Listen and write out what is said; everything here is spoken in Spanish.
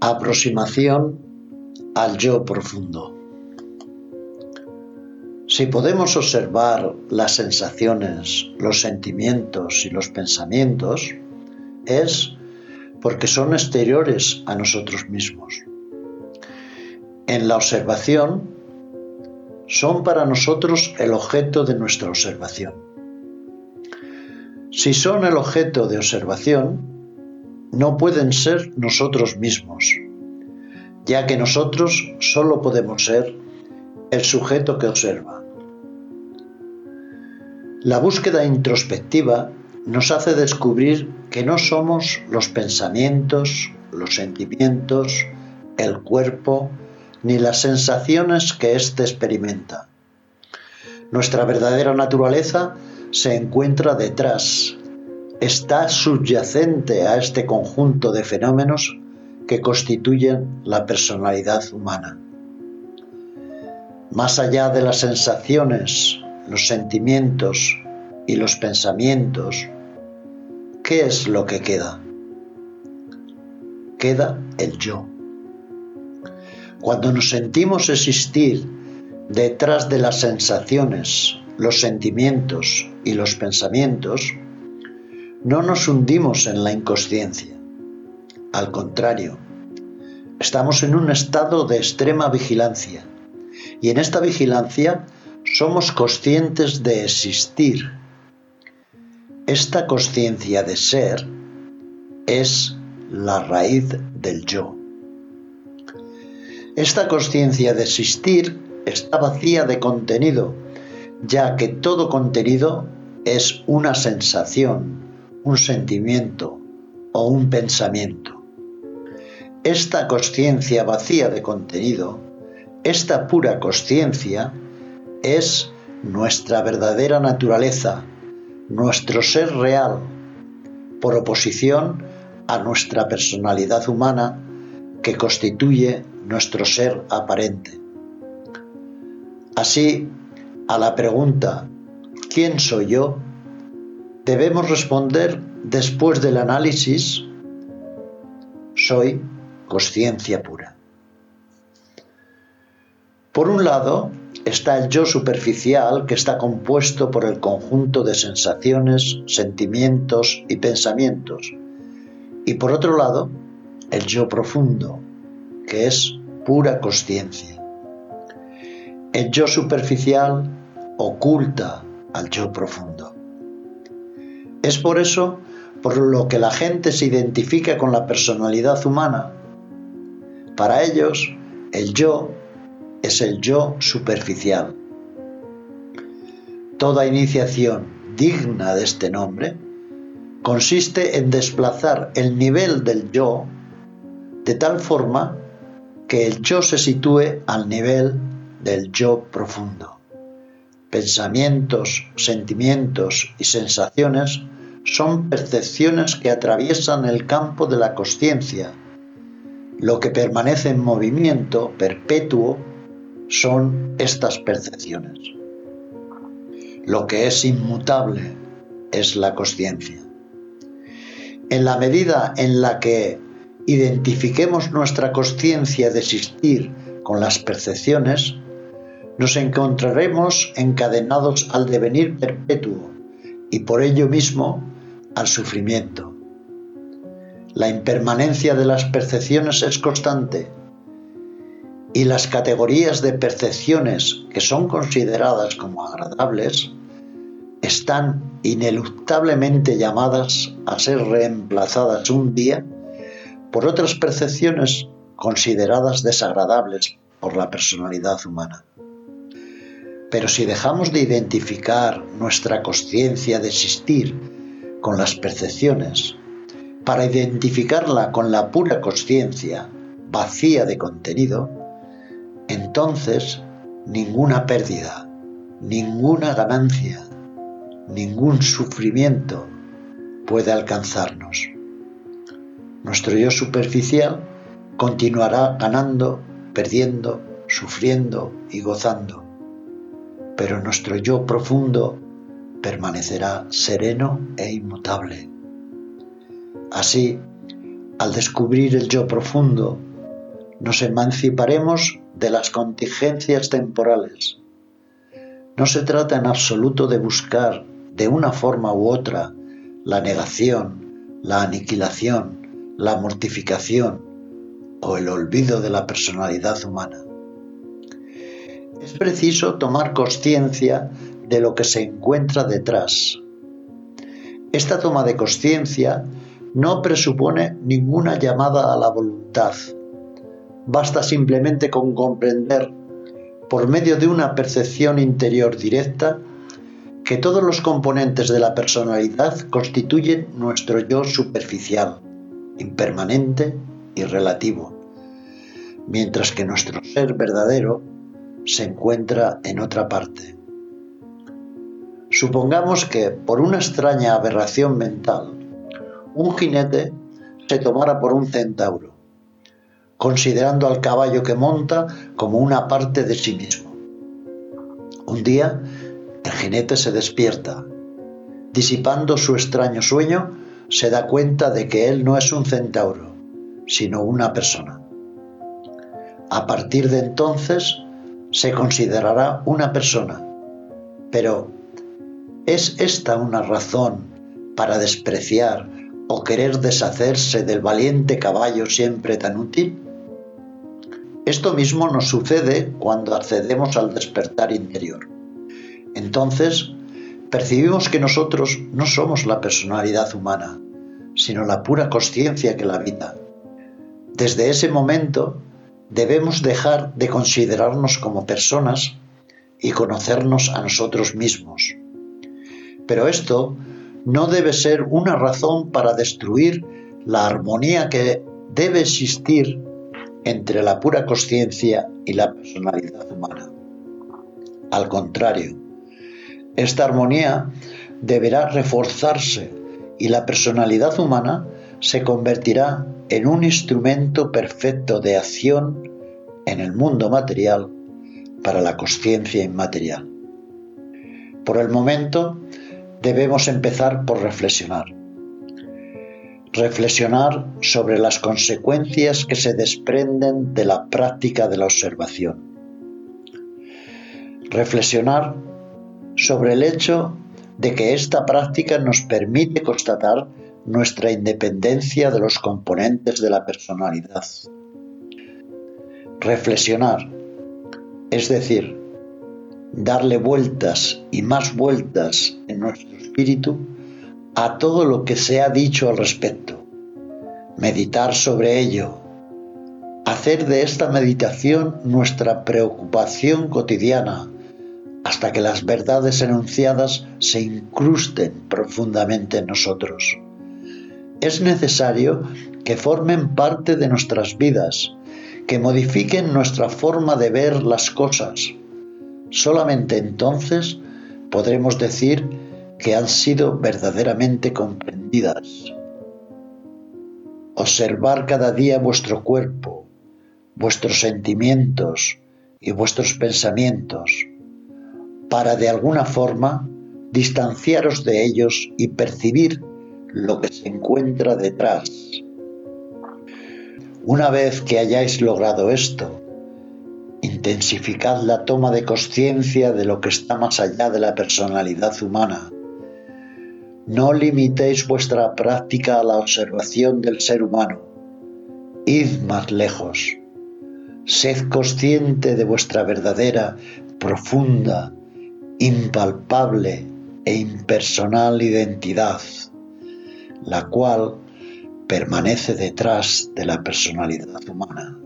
Aproximación al yo profundo. Si podemos observar las sensaciones, los sentimientos y los pensamientos, es porque son exteriores a nosotros mismos. En la observación, son para nosotros el objeto de nuestra observación. Si son el objeto de observación, no pueden ser nosotros mismos, ya que nosotros solo podemos ser el sujeto que observa. La búsqueda introspectiva nos hace descubrir que no somos los pensamientos, los sentimientos, el cuerpo, ni las sensaciones que éste experimenta. Nuestra verdadera naturaleza se encuentra detrás, está subyacente a este conjunto de fenómenos que constituyen la personalidad humana. Más allá de las sensaciones, los sentimientos y los pensamientos, ¿qué es lo que queda? Queda el yo. Cuando nos sentimos existir detrás de las sensaciones, los sentimientos y los pensamientos, no nos hundimos en la inconsciencia. Al contrario, estamos en un estado de extrema vigilancia y en esta vigilancia somos conscientes de existir. Esta conciencia de ser es la raíz del yo. Esta conciencia de existir está vacía de contenido, ya que todo contenido es una sensación, un sentimiento o un pensamiento. Esta conciencia vacía de contenido, esta pura conciencia, es nuestra verdadera naturaleza, nuestro ser real, por oposición a nuestra personalidad humana que constituye nuestro ser aparente. Así, a la pregunta ¿quién soy yo? Debemos responder después del análisis, soy conciencia pura. Por un lado está el yo superficial que está compuesto por el conjunto de sensaciones, sentimientos y pensamientos. Y por otro lado, el yo profundo, que es pura conciencia. El yo superficial oculta al yo profundo. Es por eso por lo que la gente se identifica con la personalidad humana. Para ellos, el yo es el yo superficial. Toda iniciación digna de este nombre consiste en desplazar el nivel del yo de tal forma que el yo se sitúe al nivel del yo profundo. Pensamientos, sentimientos y sensaciones son percepciones que atraviesan el campo de la conciencia. Lo que permanece en movimiento perpetuo son estas percepciones. Lo que es inmutable es la conciencia. En la medida en la que identifiquemos nuestra conciencia de existir con las percepciones, nos encontraremos encadenados al devenir perpetuo y por ello mismo al sufrimiento. La impermanencia de las percepciones es constante y las categorías de percepciones que son consideradas como agradables están ineluctablemente llamadas a ser reemplazadas un día por otras percepciones consideradas desagradables por la personalidad humana. Pero si dejamos de identificar nuestra conciencia de existir con las percepciones, para identificarla con la pura conciencia vacía de contenido, entonces ninguna pérdida, ninguna ganancia, ningún sufrimiento puede alcanzarnos. Nuestro yo superficial continuará ganando, perdiendo, sufriendo y gozando, pero nuestro yo profundo permanecerá sereno e inmutable. Así, al descubrir el yo profundo nos emanciparemos de las contingencias temporales. No se trata en absoluto de buscar, de una forma u otra, la negación, la aniquilación, la mortificación o el olvido de la personalidad humana. Es preciso tomar conciencia de lo que se encuentra detrás. Esta toma de conciencia no presupone ninguna llamada a la voluntad. Basta simplemente con comprender, por medio de una percepción interior directa, que todos los componentes de la personalidad constituyen nuestro yo superficial, impermanente y relativo, mientras que nuestro ser verdadero se encuentra en otra parte. Supongamos que, por una extraña aberración mental, un jinete se tomara por un centauro, considerando al caballo que monta como una parte de sí mismo. Un día, el jinete se despierta. Disipando su extraño sueño, se da cuenta de que él no es un centauro, sino una persona. A partir de entonces, se considerará una persona. Pero, ¿es esta una razón para despreciar o querer deshacerse del valiente caballo siempre tan útil? Esto mismo nos sucede cuando accedemos al despertar interior. Entonces, percibimos que nosotros no somos la personalidad humana, sino la pura conciencia que la habita. Desde ese momento debemos dejar de considerarnos como personas y conocernos a nosotros mismos. Pero esto no debe ser una razón para destruir la armonía que debe existir entre la pura conciencia y la personalidad humana. Al contrario, esta armonía deberá reforzarse y la personalidad humana se convertirá en un instrumento perfecto de acción en el mundo material para la conciencia inmaterial. Por el momento, debemos empezar por reflexionar. Reflexionar sobre las consecuencias que se desprenden de la práctica de la observación. Reflexionar sobre el hecho de que esta práctica nos permite constatar nuestra independencia de los componentes de la personalidad. Reflexionar, es decir, darle vueltas y más vueltas en nuestro espíritu a todo lo que se ha dicho al respecto, meditar sobre ello, hacer de esta meditación nuestra preocupación cotidiana, hasta que las verdades enunciadas se incrusten profundamente en nosotros. Es necesario que formen parte de nuestras vidas, que modifiquen nuestra forma de ver las cosas, Solamente entonces podremos decir que han sido verdaderamente comprendidas. Observar cada día vuestro cuerpo, vuestros sentimientos y vuestros pensamientos, para de alguna forma distanciaros de ellos y percibir lo que se encuentra detrás. Una vez que hayáis logrado esto, Intensificad la toma de conciencia de lo que está más allá de la personalidad humana. No limitéis vuestra práctica a la observación del ser humano. Id más lejos. Sed consciente de vuestra verdadera, profunda, impalpable e impersonal identidad, la cual permanece detrás de la personalidad humana.